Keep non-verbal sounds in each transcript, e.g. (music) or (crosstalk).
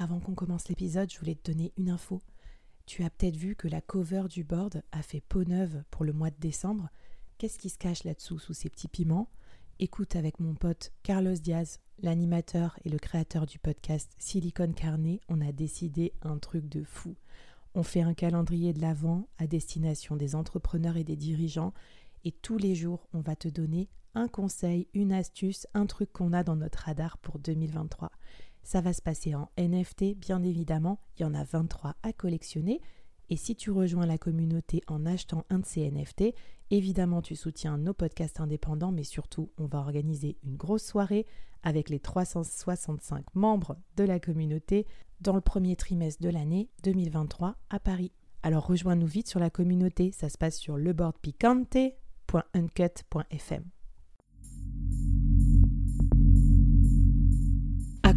Avant qu'on commence l'épisode, je voulais te donner une info. Tu as peut-être vu que la cover du board a fait peau neuve pour le mois de décembre. Qu'est-ce qui se cache là-dessous sous ces petits piments? Écoute avec mon pote Carlos Diaz, l'animateur et le créateur du podcast Silicon Carnet, on a décidé un truc de fou. On fait un calendrier de l'Avent à destination des entrepreneurs et des dirigeants et tous les jours, on va te donner un conseil, une astuce, un truc qu'on a dans notre radar pour 2023. Ça va se passer en NFT, bien évidemment, il y en a 23 à collectionner. Et si tu rejoins la communauté en achetant un de ces NFT, évidemment tu soutiens nos podcasts indépendants, mais surtout on va organiser une grosse soirée avec les 365 membres de la communauté dans le premier trimestre de l'année 2023 à Paris. Alors rejoins-nous vite sur la communauté, ça se passe sur leboardpicante.uncut.fm.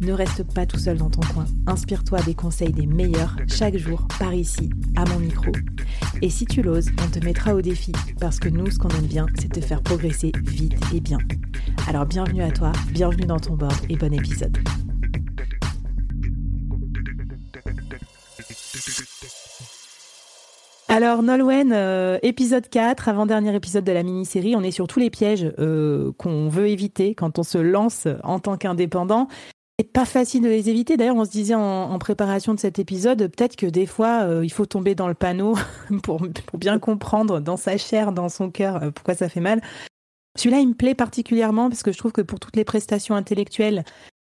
Ne reste pas tout seul dans ton coin. Inspire-toi des conseils des meilleurs chaque jour par ici, à mon micro. Et si tu l'oses, on te mettra au défi parce que nous, ce qu'on aime bien, c'est te faire progresser vite et bien. Alors bienvenue à toi, bienvenue dans ton board et bon épisode. Alors Nolwenn, euh, épisode 4, avant-dernier épisode de la mini-série, on est sur tous les pièges euh, qu'on veut éviter quand on se lance en tant qu'indépendant pas facile de les éviter. D'ailleurs, on se disait en, préparation de cet épisode, peut-être que des fois, euh, il faut tomber dans le panneau (laughs) pour, bien comprendre dans sa chair, dans son cœur, euh, pourquoi ça fait mal. Celui-là, il me plaît particulièrement parce que je trouve que pour toutes les prestations intellectuelles,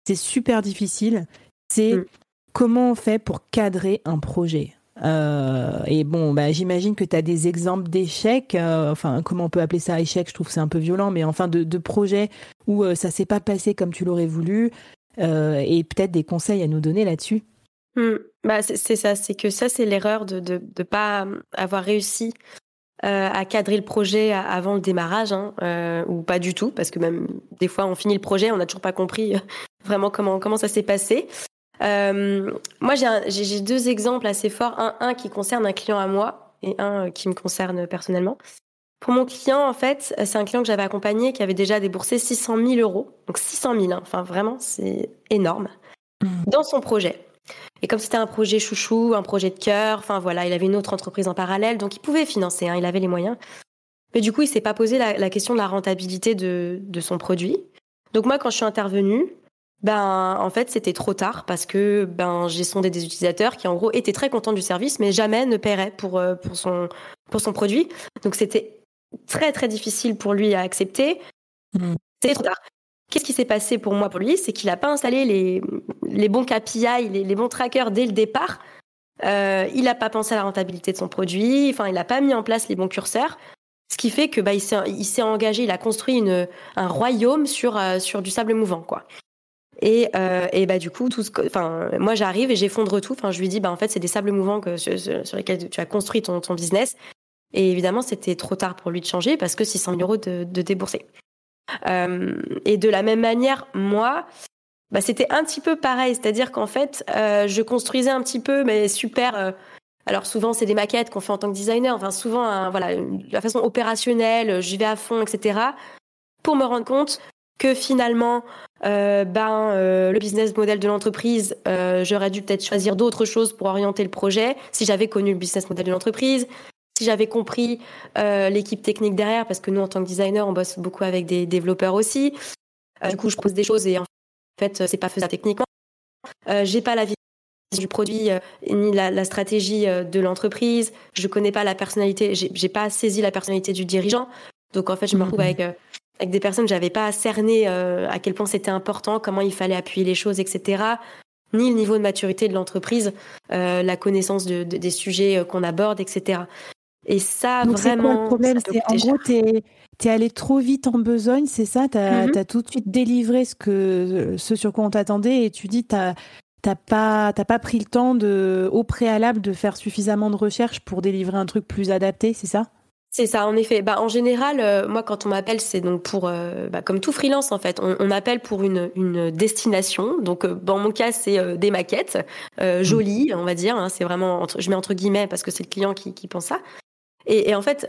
c'est super difficile. C'est mm. comment on fait pour cadrer un projet. Euh, et bon, bah, j'imagine que tu as des exemples d'échecs, enfin, comment on peut appeler ça échec, je trouve que c'est un peu violent, mais enfin, de, de projets où ça s'est pas passé comme tu l'aurais voulu, euh, et peut-être des conseils à nous donner là-dessus. Hmm. Bah, c'est ça, c'est que ça, c'est l'erreur de ne de, pas avoir réussi euh, à cadrer le projet avant le démarrage, hein, euh, ou pas du tout, parce que même des fois, on finit le projet, on n'a toujours pas compris (laughs) vraiment comment, comment ça s'est passé. moi, j'ai deux exemples assez forts, un, un qui concerne un client à moi et un qui me concerne personnellement. Pour mon client, en fait, c'est un client que j'avais accompagné qui avait déjà déboursé 600 000 euros. Donc 600 000, hein. enfin vraiment, c'est énorme, mmh. dans son projet. Et comme c'était un projet chouchou, un projet de cœur, enfin voilà, il avait une autre entreprise en parallèle, donc il pouvait financer, hein, il avait les moyens. Mais du coup, il s'est pas posé la, question de la rentabilité de, de son produit. Donc moi, quand je suis intervenue, ben en fait c'était trop tard parce que ben j'ai sondé des utilisateurs qui en gros étaient très contents du service mais jamais ne paieraient pour euh, pour son pour son produit donc c'était très très difficile pour lui à accepter. Mm. C'est trop tard. Qu'est-ce qui s'est passé pour moi pour lui? C'est qu'il n'a pas installé les, les bons KPI, les, les bons trackers dès le départ. Euh, il n'a pas pensé à la rentabilité de son produit. Enfin, il n'a pas mis en place les bons curseurs. Ce qui fait que bah, il s'est engagé, il a construit une, un royaume sur, euh, sur du sable mouvant, quoi. Et, euh, et bah du coup, tout ce enfin, moi j'arrive et j'effondre tout. Enfin, je lui dis, bah en fait, c'est des sables mouvants que, sur, sur, lesquels tu as construit ton, ton business. Et évidemment, c'était trop tard pour lui de changer parce que 600 000 euros de, débourser. Euh, et de la même manière, moi, bah, c'était un petit peu pareil. C'est-à-dire qu'en fait, euh, je construisais un petit peu, mais super. Euh, alors souvent, c'est des maquettes qu'on fait en tant que designer. Enfin, souvent, voilà, la façon opérationnelle, j'y vais à fond, etc. Pour me rendre compte que finalement, ben, le business model de l'entreprise, j'aurais dû peut-être choisir d'autres choses pour orienter le projet si j'avais connu le business model de l'entreprise, si j'avais compris euh, l'équipe technique derrière, parce que nous, en tant que designer, on bosse beaucoup avec des développeurs aussi. Euh, du coup, je pose des choses et en fait, c'est pas faisable techniquement. Euh, j'ai pas la vision du produit euh, ni la, stratégie euh, de l'entreprise. Je connais pas la personnalité. J'ai pas saisi la personnalité du dirigeant. Donc en fait, je me retrouve avec avec des personnes j'avais pas cerné à quel point c'était important, comment il fallait appuyer les choses, etc ni le niveau de maturité de l'entreprise, euh, la connaissance de, de, des sujets qu'on aborde, etc. Et ça, Donc vraiment. Quoi, le problème? C'est en gros, tu es, allé trop vite en besogne, c'est ça? Tu as, mm-hmm. tout de suite délivré ce, que, ce sur quoi on t'attendait et tu dis tu T'as pas, pas pris le temps de, au préalable de faire suffisamment de recherche pour délivrer un truc plus adapté, c'est ça? C'est ça, en effet. Bah, en général, euh, moi, quand on m'appelle, c'est donc pour, euh, bah, comme tout freelance, en fait, on, on m'appelle pour une, une destination. Donc, euh, dans mon cas, c'est des maquettes mmh. jolies, on va dire. Hein, c'est vraiment, entre, je mets entre guillemets parce que c'est le client qui, qui pense ça. Et, et en fait,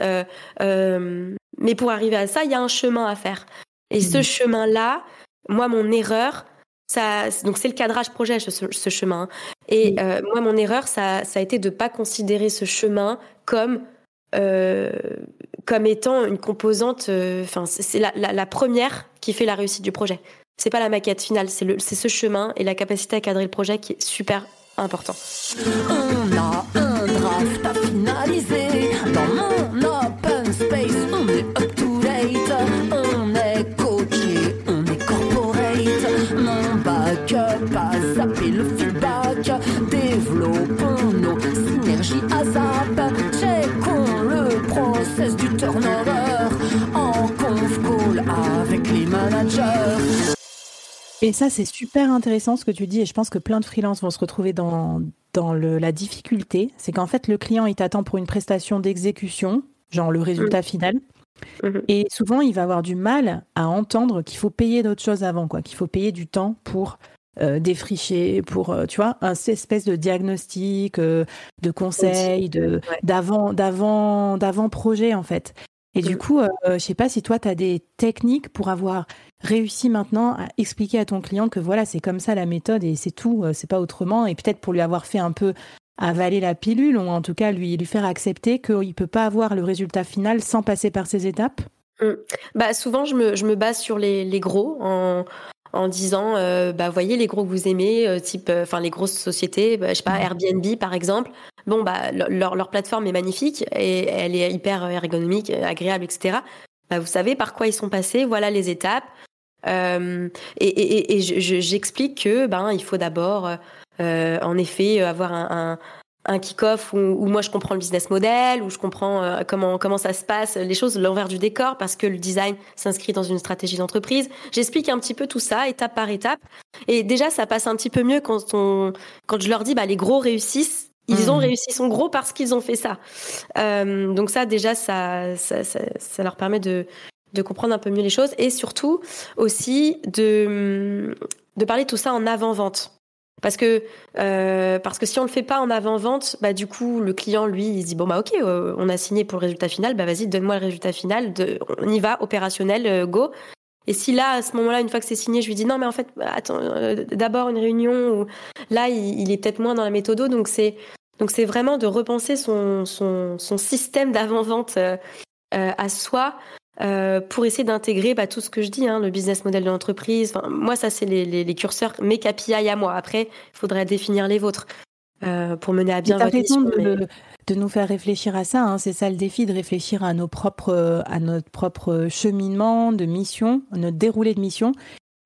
mais pour arriver à ça, il y a un chemin à faire. Et ce mmh. chemin-là, moi, mon erreur, ça, donc c'est le cadrage projet, ce, ce chemin. Et mmh. moi, mon erreur, ça, ça a été de pas considérer ce chemin comme euh, comme étant une composante. Euh, enfin, c'est la, la, la, première qui fait la réussite du projet. C'est pas la maquette finale, c'est ce chemin et la capacité à cadrer le projet qui est super important. On a un draft à finaliser dans mon open space. On est up to date, on est coaché, on est corporate. Mon backup a zappé le feedback. Développons nos synergies à zap. Checkons du turnover en conf call avec les managers. Et ça, c'est super intéressant ce que tu dis, et je pense que plein de freelances vont se retrouver dans, dans le, la difficulté. C'est qu'en fait, le client, il t'attend pour une prestation d'exécution, genre le résultat mm. final. Mm-hmm. Et souvent, il va avoir du mal à entendre qu'il faut payer d'autres choses avant, quoi, qu'il faut payer du temps pour euh, défricher pour, euh, tu vois, un espèce de diagnostic, euh, de conseil, de d'avant, d'avant, d'avant projet en fait. Et du mm. coup, je sais pas si toi, tu as des techniques pour avoir réussi maintenant à expliquer à ton client que voilà, c'est comme ça la méthode et c'est tout, c'est pas autrement. Et peut-être pour lui avoir fait un peu avaler la pilule ou en tout cas lui, lui faire accepter qu'il peut pas avoir le résultat final sans passer par ces étapes. Mm. Bah souvent je me, je me base sur les, les gros en, en disant euh, bah voyez les gros que vous aimez euh, type euh, les grosses sociétés bah, je sais pas mmh. Airbnb par exemple bon bah leur, leur plateforme est magnifique et elle est hyper ergonomique agréable etc bah, vous savez par quoi ils sont passés voilà les étapes euh, et, et, et j'explique que ben il faut d'abord en effet avoir un, un un kick-off où, où, moi je comprends le business model, où je comprends euh, comment comment ça se passe, les choses, l'envers du décor, parce que le design s'inscrit dans une stratégie d'entreprise. J'explique un petit peu tout ça, étape par étape. Et déjà, ça passe un petit peu mieux quand on quand je leur dis, bah les gros réussissent. Ils ont mmh. réussi son gros parce qu'ils ont fait ça. Euh, donc ça, déjà, ça, ça, ça, ça leur permet de de comprendre un peu mieux les choses et surtout aussi de de parler tout ça en avant vente. Parce que euh, parce que si on le fait pas en avant vente, bah du coup le client lui il se dit bon bah ok euh, on a signé pour le résultat final, bah vas-y donne-moi le résultat final, on y va opérationnel euh, go. Et si là à ce moment-là une fois que c'est signé je lui dis non mais en fait attends d'abord une réunion là il, est peut-être moins dans la méthode donc c'est donc c'est vraiment de repenser son son, son système d'avant vente à soi euh, pour essayer d'intégrer bah, tout ce que je dis, hein, le business model de l'entreprise. Enfin, moi, ça, c'est les, les, les, curseurs, mes KPI à moi. Après, il faudrait définir les vôtres euh, pour mener à bien votre mission. De, mais... de, nous faire réfléchir à ça. Hein. C'est ça le défi, de réfléchir à, nos propres, à notre propre cheminement de mission, notre déroulé de mission.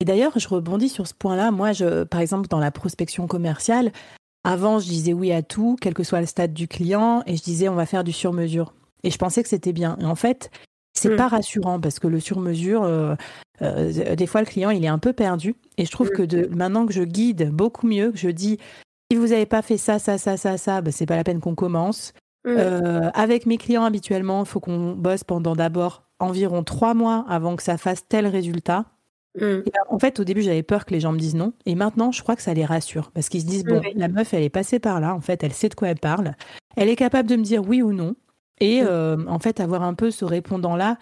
Et d'ailleurs, je rebondis sur ce point-là. Moi, je, par exemple, dans la prospection commerciale, avant, je disais oui à tout, quel que soit le stade du client, et je disais on va faire du sur-mesure. Et je pensais que c'était bien. Et en fait, c'est mmh. pas rassurant parce que le sur-mesure, euh, euh, des fois le client il est un peu perdu. Et je trouve mmh. que de, maintenant que je guide beaucoup mieux, que je dis si vous n'avez pas fait ça, ça, ça, ça, ça, ben, c'est pas la peine qu'on commence. Mmh. Euh, avec mes clients habituellement, il faut qu'on bosse pendant d'abord environ trois mois avant que ça fasse tel résultat. en fait, au début, j'avais peur que les gens me disent non. Et maintenant, je crois que ça les rassure. Parce qu'ils se disent, bon, la meuf, elle est passée par là. En fait, elle sait de quoi elle parle. Elle est capable de me dire oui ou non. Et mmh. euh, en fait, avoir un peu ce répondant-là,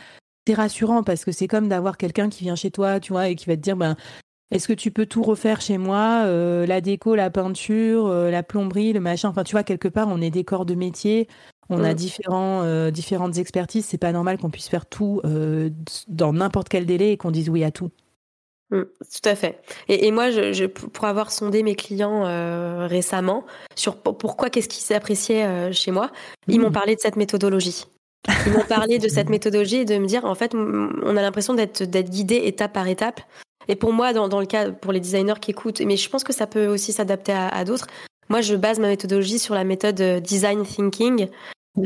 c'est rassurant parce que c'est comme d'avoir quelqu'un qui vient chez toi, tu vois, et qui va te dire, ben, est-ce que tu peux tout refaire chez moi euh, La déco, la peinture, euh, la plomberie, le machin? Enfin, tu vois, quelque part, on est des corps de métier, on a mmh. différents, différentes expertises. C'est pas normal qu'on puisse faire tout dans n'importe quel délai et qu'on dise oui à tout. Mmh, tout à fait. Et, et moi, je, je, pour avoir sondé mes clients euh, récemment sur pourquoi, qu'est-ce qu'ils appréciaient euh, chez moi, ils m'ont mmh. parlé de cette méthodologie. Ils m'ont parlé de cette méthodologie et de me dire, en fait, on a l'impression d'être guidé étape par étape. Et pour moi, dans, dans, le cas, pour les designers qui écoutent, mais je pense que ça peut aussi s'adapter à, à d'autres. Moi, je base ma méthodologie sur la méthode euh, design thinking,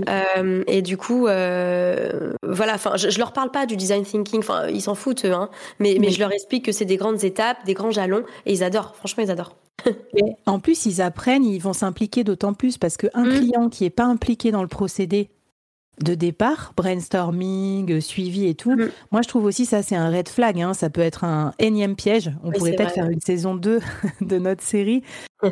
euh, et du coup, euh, voilà. Enfin, je, je, leur parle pas du design thinking. Enfin, ils s'en foutent, eux, hein. Mais, mais je leur explique que c'est des grandes étapes, des grands jalons, et ils adorent. Franchement, ils adorent. en plus, ils apprennent, ils vont s'impliquer d'autant plus parce qu'un mmh. client qui est pas impliqué dans le procédé, de départ, brainstorming, suivi et tout. Mm. Moi, je trouve aussi ça, c'est un red flag. Hein. Ça peut être un énième piège. On pourrait peut-être faire une saison 2 (laughs) de notre série.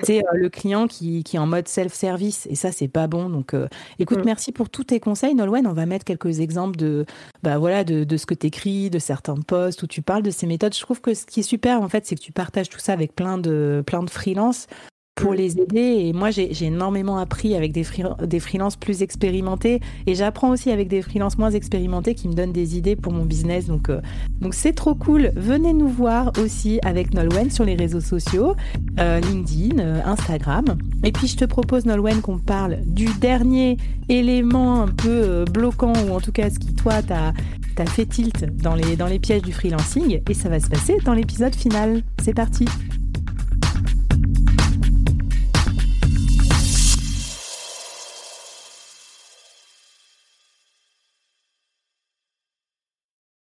c'est euh, le client qui, qui, est en mode self-service. Et ça, c'est pas bon. Donc, euh, écoute, mm. merci pour tous tes conseils, Nolwenn. On va mettre quelques exemples de, bah, voilà, de, de ce que tu écris, de certains posts où tu parles de ces méthodes. Je trouve que ce qui est super, en fait, c'est que tu partages tout ça avec plein de, plein de freelances pour les aider. Et moi, j'ai énormément appris avec des, freelances plus expérimentés. Et j'apprends aussi avec des freelances moins expérimentés qui me donnent des idées pour mon business. Donc, euh, donc c'est trop cool. Venez nous voir aussi avec Nolwenn sur les réseaux sociaux, euh, LinkedIn, euh, Instagram. Et puis, je te propose, Nolwenn, qu'on parle du dernier élément un peu bloquant, ou en tout cas ce qui, toi, t'a as fait tilt dans les, dans les pièges du freelancing. Et ça va se passer dans l'épisode final. C'est parti.